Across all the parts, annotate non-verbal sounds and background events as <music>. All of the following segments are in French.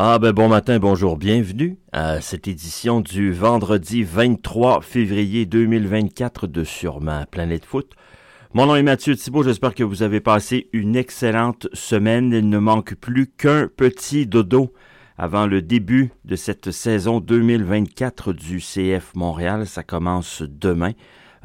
Ah ben bon matin, bonjour, bienvenue à cette édition du vendredi 23 février 2024 de Sur ma planète foot. Mon nom est Mathieu Thibault, j'espère que vous avez passé une excellente semaine. Il ne manque plus qu'un petit dodo avant le début de cette saison 2024 du CF Montréal. Ça commence demain.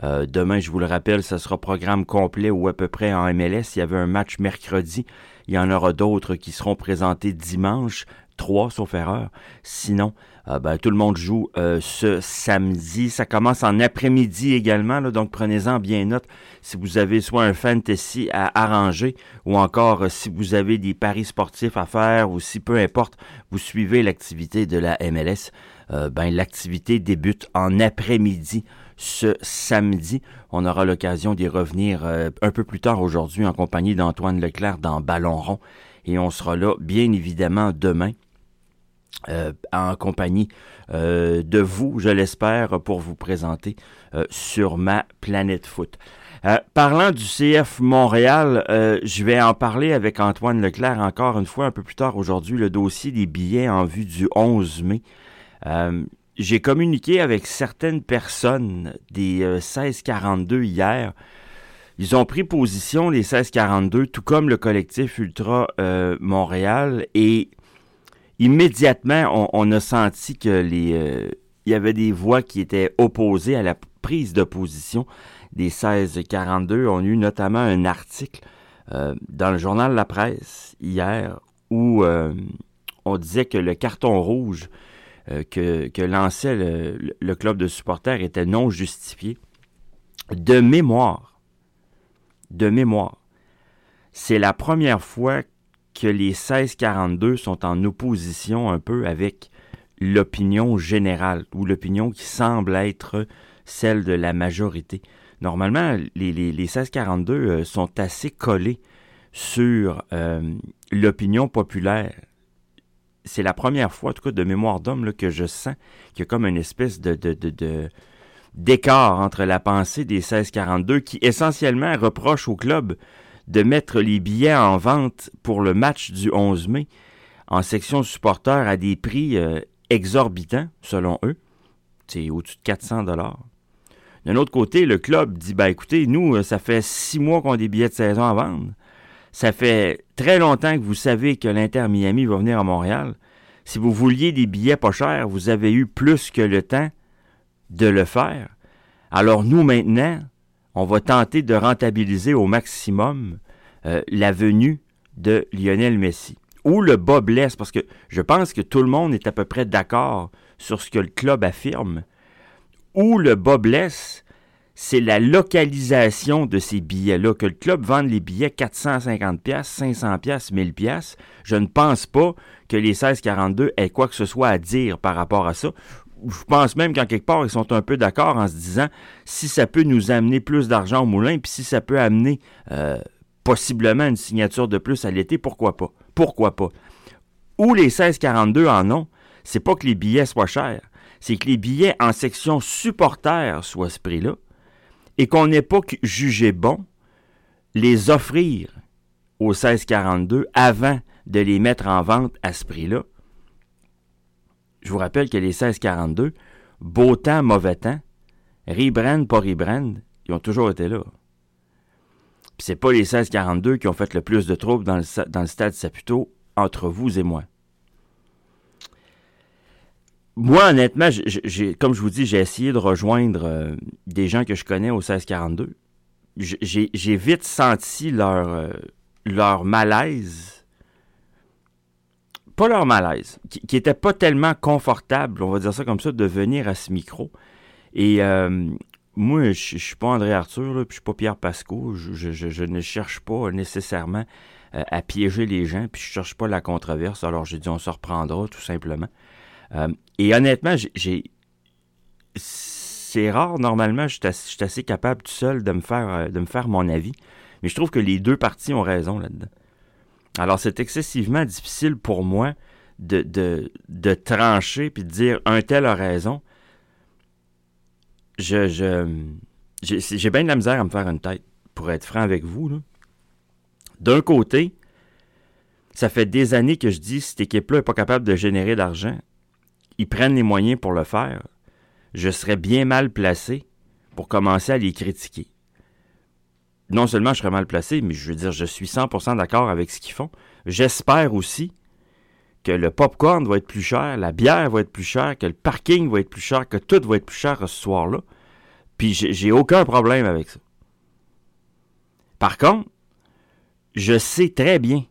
Euh, demain, je vous le rappelle, ça sera programme complet ou à peu près en MLS. Il y avait un match mercredi. Il y en aura d'autres qui seront présentés dimanche. Trois, sauf erreur. Sinon, euh, ben, tout le monde joue euh, ce samedi. Ça commence en après-midi également, donc prenez-en bien note si vous avez soit un fantasy à arranger ou encore si vous avez des paris sportifs à faire ou si peu importe, vous suivez l'activité de la MLS. ben, l'activité débute en après-midi ce samedi. On aura l'occasion d'y revenir euh, un peu plus tard aujourd'hui en compagnie d'Antoine Leclerc dans Ballon rond. Et on sera là, bien évidemment, demain. Euh, en compagnie euh, de vous, je l'espère, pour vous présenter sur ma planète foot. parlant du CF Montréal, je vais en parler avec Antoine Leclerc encore une fois un peu plus tard aujourd'hui, le dossier des billets en vue du 11 mai j'ai communiqué avec certaines personnes des 1642 euh, hier. Ils ont pris position, les 1642, tout comme le collectif Ultra euh, Montréal, et immédiatement, on, a senti que les, euh, il y avait des voix qui étaient opposées à la prise de position des 1642. On a eu notamment un article dans le journal La Presse hier où on disait que le carton rouge euh, que, lançait le, club de supporters était non justifié. De mémoire, de mémoire, c'est la première fois que les 1642 sont en opposition un peu avec l'opinion générale ou l'opinion qui semble être celle de la majorité. Normalement, les, les, 1642 euh, sont assez collés sur euh, l'opinion populaire c'est la première fois, en tout cas de mémoire d'homme, que je sens qu'il y a comme une espèce de, de, d'écart entre la pensée des 1642 qui essentiellement reproche au club de mettre les billets en vente pour le match du 11 mai en section supporters à des prix euh, exorbitants, selon eux. C'est au-dessus de 400 dollars. D'un autre côté, le club dit, ben écoutez, nous, euh, ça fait six mois qu'on a des billets de saison à vendre. Ça fait très longtemps que vous savez que l'Inter Miami va venir à Montréal. Si vous vouliez des billets pas chers, vous avez eu plus que le temps de le faire. Alors nous maintenant, on va tenter de rentabiliser au maximum euh, la venue de Lionel Messi. Ou le bas blesse, parce que je pense que tout le monde est à peu près d'accord sur ce que le club affirme. Ou le bas blesse, c'est la localisation de ces billets-là. Que le club vende les billets 450 pièces, 500 pièces, 1000 pièces, je ne pense pas que les 1642 aient quoi que ce soit à dire par rapport à ça. Je pense même qu'en quelque part, ils sont un peu d'accord en se disant si ça peut nous amener plus d'argent au moulin, puis si ça peut amener euh, possiblement une signature de plus à l'été, pourquoi pas? Pourquoi pas? Où les 1642 en ont, c'est pas que les billets soient chers, c'est que les billets en section supporter soient ce prix-là, et qu'on n'ait pas jugé bon les offrir au 1642 avant de les mettre en vente à ce prix-là. Je vous rappelle que les 1642, beau temps, mauvais temps, rebrand, pas rebrand, ils ont toujours été là. Puis c'est pas les 1642 qui ont fait le plus de troubles dans le, dans le stade Saputo entre vous et moi. Moi, honnêtement, comme je vous dis, j'ai essayé de rejoindre euh, des gens que je connais au 1642. J'ai vite senti leur, euh, leur malaise. Pas leur malaise, qui, qui était pas tellement confortable, on va dire ça comme ça, de venir à ce micro. Et euh, moi, je, suis pas André Arthur, puis je suis pas Pierre Pasco. Je, ne cherche pas nécessairement à piéger les gens, puis je cherche pas la controverse. Alors j'ai dit on se reprendra tout simplement. Euh, et honnêtement, j'ai c'est rare, normalement, je suis assez, capable tout seul de me, faire, euh, de me faire mon avis. Mais je trouve que les deux parties ont raison là-dedans. Alors, c'est excessivement difficile pour moi de, de, de trancher puis de dire un tel a raison. Je, j'ai bien de la misère à me faire une tête, pour être franc avec vous. D'un côté, Ça fait des années que je dis, cette équipe-là n'est pas capable de générer d'argent. Ils prennent les moyens pour le faire. Je serais bien mal placé pour commencer à les critiquer. Non seulement je serais mal placé, mais je veux dire, je suis 100% d'accord avec ce qu'ils font. J'espère aussi que le popcorn va être plus cher, la bière va être plus chère, que le parking va être plus cher, que tout va être plus cher ce soir-là. Puis j'ai aucun problème avec ça. Par contre, je sais très bien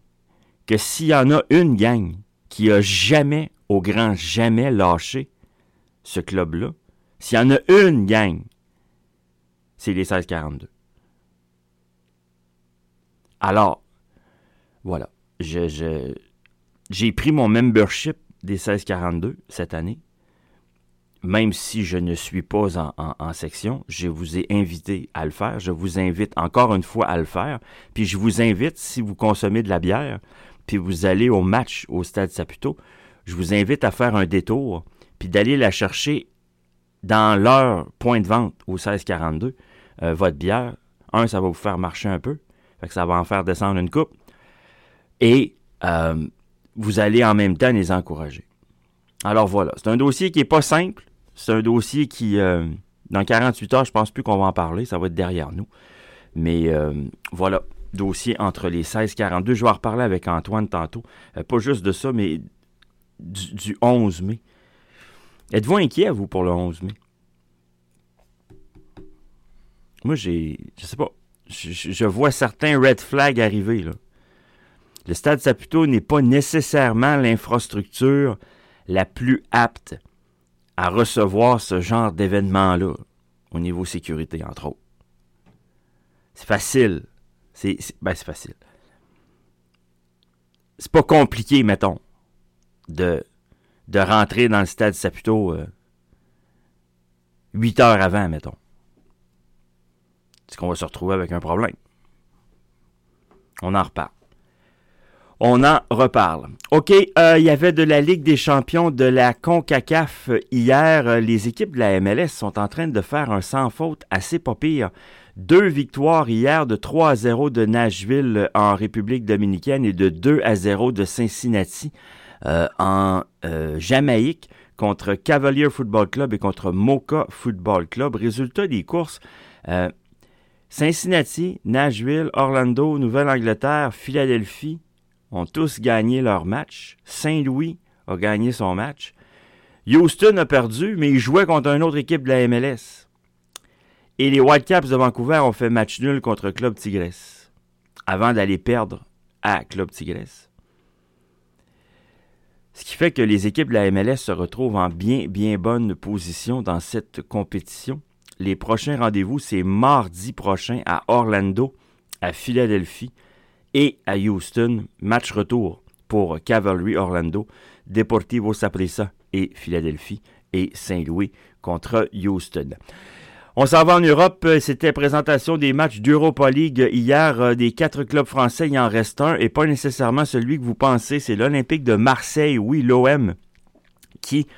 que s'il y en a une gang qui a jamais, au grand jamais lâché ce club-là, s'il y en a une gang, c'est les 1642. Alors, voilà. J'ai pris mon membership des 1642 cette année. Même si je ne suis pas en, en, section, je vous ai invité à le faire. Je vous invite encore une fois à le faire. Puis je vous invite, si vous consommez de la bière, puis vous allez au match au Stade Saputo, je vous invite à faire un détour, puis d'aller la chercher dans leur point de vente au 1642, euh, votre bière. Un, ça va vous faire marcher un peu, fait que ça va en faire descendre une coupe. Et euh, vous allez en même temps les encourager. Alors voilà, c'est un dossier qui n'est pas simple. C'est un dossier qui, euh, dans 48 heures, je pense plus qu'on va en parler, ça va être derrière nous. Mais euh, voilà, dossier entre les 16-42. Je vais en reparler avec Antoine tantôt. Pas juste de ça, mais du, 11 mai. Êtes-vous inquiet, vous, pour le 11 mai? Moi, j'ai. Je sais pas. Je, vois certains red flags arriver. Le stade Saputo n'est pas nécessairement l'infrastructure la plus apte à recevoir ce genre d'événement-là, au niveau sécurité, entre autres. C'est facile. C'est ben, facile. C'est pas compliqué, mettons, de, rentrer dans le stade Saputo euh, huit heures avant, mettons. Est-ce qu'on va se retrouver avec un problème? On en reparle on en reparle. OK, euh, il y avait de la Ligue des champions de la CONCACAF hier. Les équipes de la MLS sont en train de faire un sans faute assez pas pire. Deux victoires hier de 3 à 0 de Nashville en République dominicaine et de 2 à 0 de Cincinnati euh, en euh, Jamaïque contre Cavalier Football Club et contre Mocha Football Club. Résultat des courses. Cincinnati, Nashville, Orlando, Nouvelle-Angleterre, Philadelphie, ont tous gagné leur match. Saint-Louis a gagné son match. Houston a perdu, mais il jouait contre une autre équipe de la MLS. Et les Whitecaps de Vancouver ont fait match nul contre Club Tigres avant d'aller perdre à Club Tigres. Ce qui fait que les équipes de la MLS se retrouvent en bien, bien bonne position dans cette compétition. Les prochains rendez-vous, c'est mardi prochain à Orlando, à Philadelphie, et à Houston, match retour pour Cavalry Orlando, Deportivo Saprissa et Philadelphie et Saint-Louis contre Houston. On s'en va en Europe. C'était présentation des matchs d'Europa League hier. Euh, des quatre clubs français, il en reste un et pas nécessairement celui que vous pensez. C'est l'Olympique de Marseille, oui, l'OM, qui,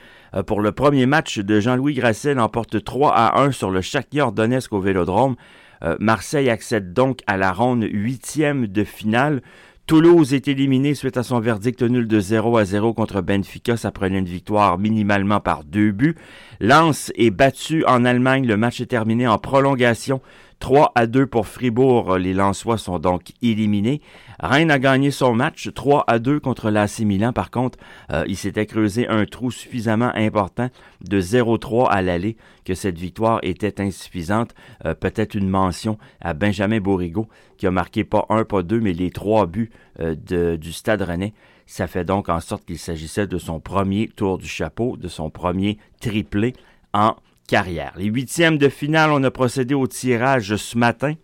pour le premier match de Jean-Louis Grasset, emporte 3 à 1 sur le Shakhtar Donetsk au Vélodrome. Euh, Marseille accède donc à la ronde huitième de finale. Toulouse est éliminé suite à son verdict nul de 0 à 0 contre Benfica. Ça prenait une victoire minimalement par deux buts. Lens est battu en Allemagne. Le match est terminé en prolongation 3 à 2 pour Fribourg. Les Lensois sont donc éliminés. Rennes a gagné son match 3 à 2 contre l'AC Milan. Par contre, euh, il s'était creusé un trou suffisamment important de 0-3 à l'aller que cette victoire était insuffisante. Euh, peut-être une mention à Benjamin Bourrigo qui a marqué pas un, pas deux, mais les trois buts euh, du Stade Rennais. Ça fait donc en sorte qu'il s'agissait de son premier tour du chapeau, de son premier triplé en carrière. Les huitièmes de finale, on a procédé au tirage ce matin.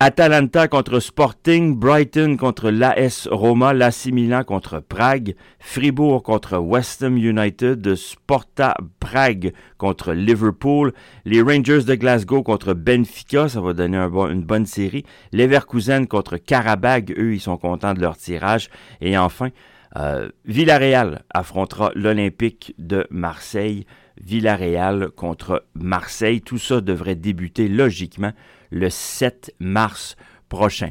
Atalanta contre Sporting, Brighton contre l'AS Roma, l'AC Milan contre Prague, Fribourg contre West Ham United, Sporta Prague contre Liverpool, les Rangers de Glasgow contre Benfica, ça va donner une bonne série, Leverkusen contre Karabag, eux ils sont contents de leur tirage, et enfin euh, Villarreal affrontera l'Olympique de Marseille. Villarreal contre Marseille. Tout ça devrait débuter logiquement le 7 mars prochain.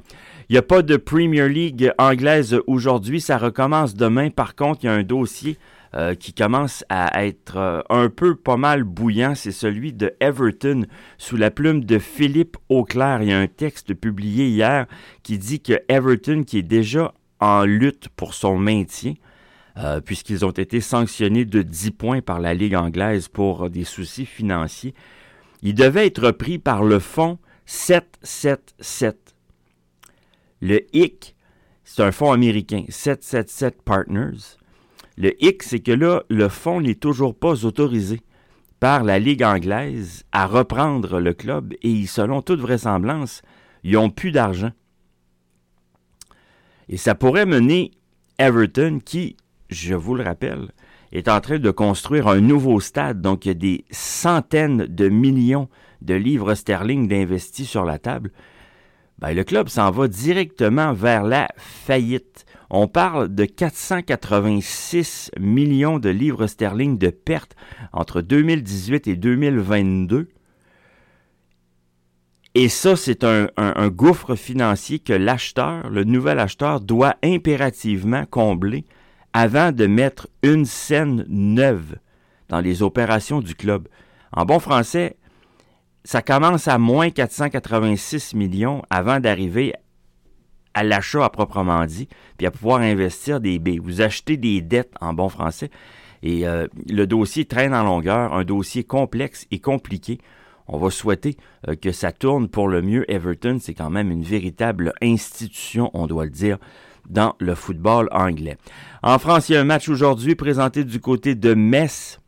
Il n'y a pas de Premier League anglaise aujourd'hui, ça recommence demain. Par contre, il y a un dossier euh, qui commence à être euh, un peu pas mal bouillant, c'est celui de Everton sous la plume de Philippe Auclair. Il y a un texte publié hier qui dit que Everton, qui est déjà en lutte pour son maintien, euh, puisqu'ils ont été sanctionnés de 10 points par la Ligue anglaise pour des soucis financiers, il devait être pris par le fonds 777 le HIC, c'est un fonds américain, 777 Partners. Le HIC, c'est que là, le fonds n'est toujours pas autorisé par la Ligue anglaise à reprendre le club et selon toute vraisemblance, ils n'ont plus d'argent. Et ça pourrait mener Everton, qui, je vous le rappelle, est en train de construire un nouveau stade, donc il y a des centaines de millions de livres sterling d'investis sur la table ben, le club s'en va directement vers la faillite. On parle de 486 millions de livres sterling de pertes entre 2018 et 2022. Et ça, c'est un, un, gouffre financier que l'acheteur, le nouvel acheteur, doit impérativement combler avant de mettre une scène neuve dans les opérations du club. En bon français, ça commence à moins 486 millions avant d'arriver à l'achat à proprement dit, puis à pouvoir investir des baies. Vous achetez des dettes en bon français et euh, le dossier traîne en longueur, un dossier complexe et compliqué. On va souhaiter euh, que ça tourne pour le mieux. Everton, c'est quand même une véritable institution, on doit le dire, dans le football anglais. En France, il y a un match aujourd'hui présenté du côté de Metz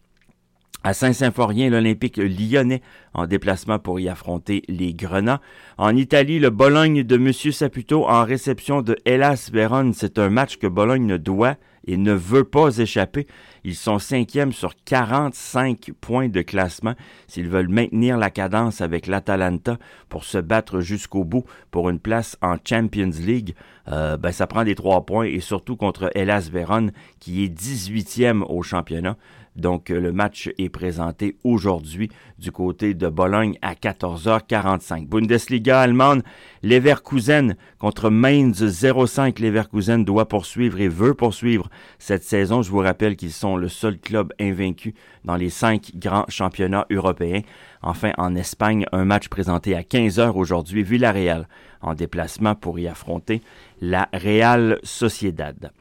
à Saint-Symphorien, l'Olympique lyonnais en déplacement pour y affronter les Grenats. En Italie, le Bologne de M. Saputo en réception de Hellas Vérone. C'est un match que Bologne ne doit et ne veut pas échapper. Ils sont cinquièmes sur 45 points de classement. S'ils veulent maintenir la cadence avec l'Atalanta pour se battre jusqu'au bout pour une place en Champions League, euh, ben ça prend des trois points et surtout contre Hellas Vérone qui est 18e au championnat. Donc, euh, le match est présenté aujourd'hui du côté de Bologne à 14h45. Bundesliga allemande, Leverkusen contre Mainz 05. Leverkusen doit poursuivre et veut poursuivre cette saison. Je vous rappelle qu'ils sont le seul club invaincu dans les cinq grands championnats européens. Enfin, en Espagne, un match présenté à 15h aujourd'hui, Villarreal en déplacement pour y affronter la Real Sociedad.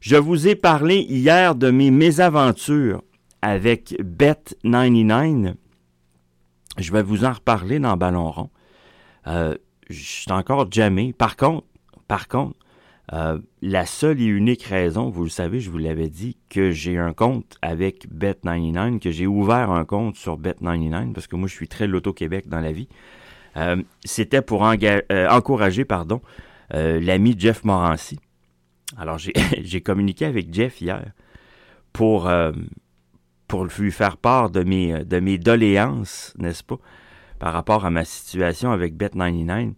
Je vous ai parlé hier de mes mésaventures avec Bet99. Je vais vous en reparler dans Ballon rond. Euh, je suis encore jamais. Par contre, par contre, euh, la seule et unique raison, vous le savez, je vous l'avais dit, que j'ai un compte avec Bet99, que j'ai ouvert un compte sur Bet99, parce que moi, je suis très Loto-Québec dans la vie, euh, c'était pour encourager pardon, l'ami Jeff Morancy. Alors, <laughs> j'ai communiqué avec Jeff hier pour, pour lui faire part de mes, de mes doléances, n'est-ce pas, par rapport à ma situation avec Bet99.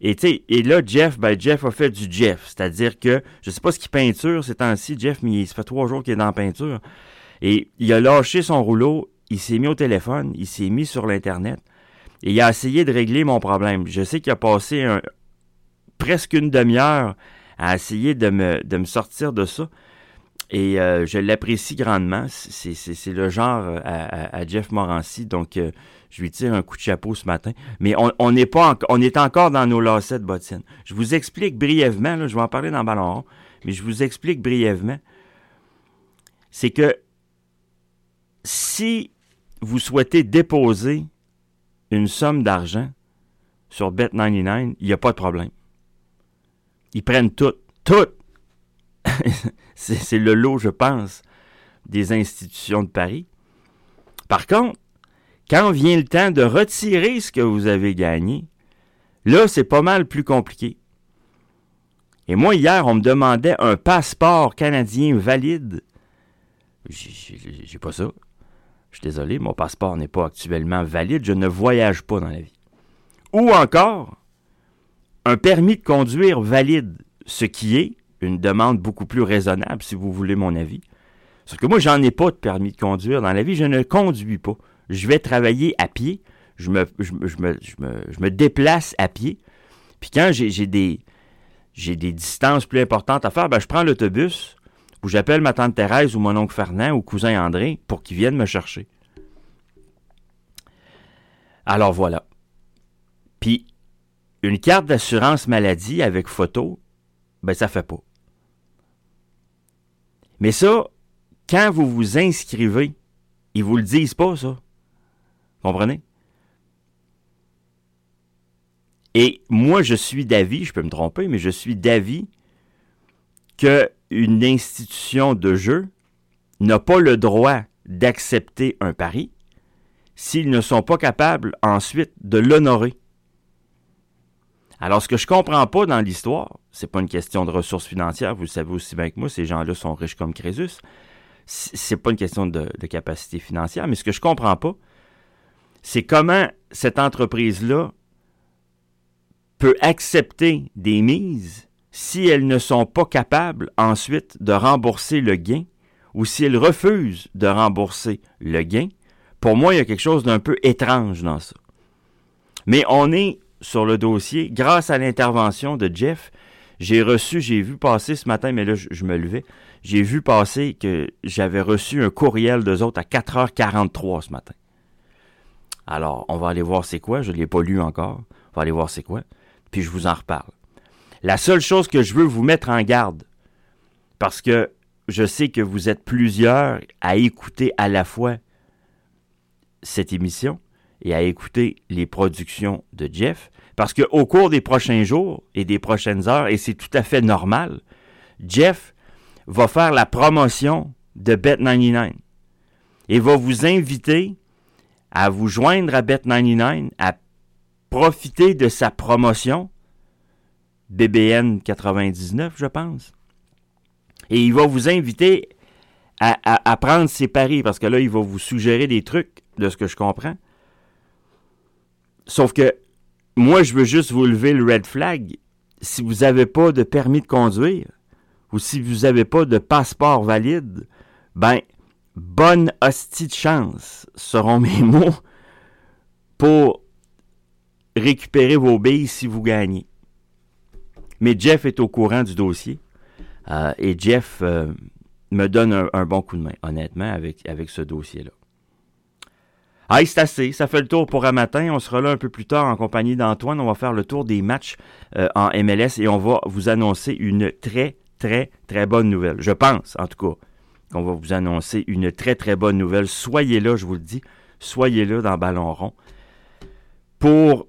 Et, et là, Jeff, ben, Jeff a fait du Jeff. C'est-à-dire que, je sais pas ce qu'il peinture ces temps-ci, Jeff, mais il, ça fait trois jours qu'il est dans peinture. Et il a lâché son rouleau, il s'est mis au téléphone, il s'est mis sur l'Internet, et il a essayé de régler mon problème. Je sais qu'il a passé presque une demi-heure à essayer de me, de me sortir de ça. Et euh, je l'apprécie grandement. C'est le genre euh, à, Jeff Morancy. Donc, euh, je lui tire un coup de chapeau ce matin. Mais on, n'est pas on est encore dans nos lacets de bottines. Je vous explique brièvement, là, je vais en parler dans Ballon rond, mais je vous explique brièvement. C'est que si vous souhaitez déposer une somme d'argent sur Bet99, il n'y a pas de problème. Ils prennent tout. Tout! <laughs> c'est le lot, je pense, des institutions de Paris. Par contre, quand vient le temps de retirer ce que vous avez gagné, là, c'est pas mal plus compliqué. Et moi, hier, on me demandait un passeport canadien valide. J'ai pas ça. Je suis désolé, mon passeport n'est pas actuellement valide. Je ne voyage pas dans la vie. Ou encore, un permis de conduire valide, ce qui est une demande beaucoup plus raisonnable, si vous voulez mon avis. Parce que moi, j'en ai pas de permis de conduire dans la vie, je ne conduis pas. Je vais travailler à pied, je me, déplace à pied, Puis quand j'ai des, des distances plus importantes à faire, ben, je prends l'autobus ou j'appelle ma tante Thérèse ou mon oncle Fernand ou cousin André pour qu'ils viennent me chercher. Alors voilà. Puis une carte d'assurance maladie avec photo, ben ça fait pas. Mais ça, quand vous vous inscrivez, ils vous le disent pas, ça. Comprenez? Et moi, je suis d'avis, je peux me tromper, mais je suis d'avis qu'une institution de jeu n'a pas le droit d'accepter un pari s'ils ne sont pas capables ensuite de l'honorer. Alors, ce que je comprends pas dans l'histoire, c'est pas une question de ressources financières, vous le savez aussi bien que moi, ces gens-là sont riches comme Crésus. C'est pas une question de, capacité financière, mais ce que je comprends pas, c'est comment cette entreprise-là peut accepter des mises si elles ne sont pas capables ensuite de rembourser le gain ou si elles refusent de rembourser le gain. Pour moi, il y a quelque chose d'un peu étrange dans ça. Mais on est sur le dossier grâce à l'intervention de Jeff. J'ai reçu, j'ai vu passer ce matin, mais là, je, me levais. J'ai vu passer que j'avais reçu un courriel d'eux autres à 4h43 ce matin. Alors, on va aller voir c'est quoi. Je ne l'ai pas lu encore. On va aller voir c'est quoi puis je vous en reparle. La seule chose que je veux vous mettre en garde, parce que je sais que vous êtes plusieurs à écouter à la fois cette émission et à écouter les productions de Jeff, parce qu'au cours des prochains jours et des prochaines heures, et c'est tout à fait normal, Jeff va faire la promotion de Bet99 et va vous inviter à vous joindre à Bet99, à profiter de sa promotion, BBN 99, je pense. Et il va vous inviter à, prendre ses paris, parce que là, il va vous suggérer des trucs, de ce que je comprends. Sauf que moi, je veux juste vous lever le red flag. Si vous n'avez pas de permis de conduire, ou si vous n'avez pas de passeport valide, ben, bonne hostie de chance, seront mes <laughs> mots, pour récupérer vos billes si vous gagnez. Mais Jeff est au courant du dossier euh, et Jeff euh, me donne un, bon coup de main, honnêtement, avec, avec ce dossier-là. Ah, c'est assez. Ça fait le tour pour un matin. On sera là un peu plus tard en compagnie d'Antoine. On va faire le tour des matchs euh, en MLS et on va vous annoncer une très, très, très bonne nouvelle. Je pense, en tout cas, qu'on va vous annoncer une très, très bonne nouvelle. Soyez là, je vous le dis. Soyez là dans Ballon rond pour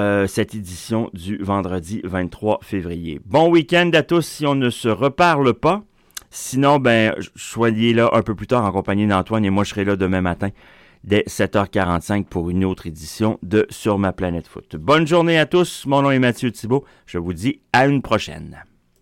euh, cette édition du vendredi 23 février. Bon week-end à tous si on ne se reparle pas. Sinon, ben, soyez là un peu plus tard en compagnie d'Antoine et moi je serai là demain matin dès 7h45 pour une autre édition de Sur ma planète foot. Bonne journée à tous. Mon nom est Mathieu Thibault. Je vous dis à une prochaine.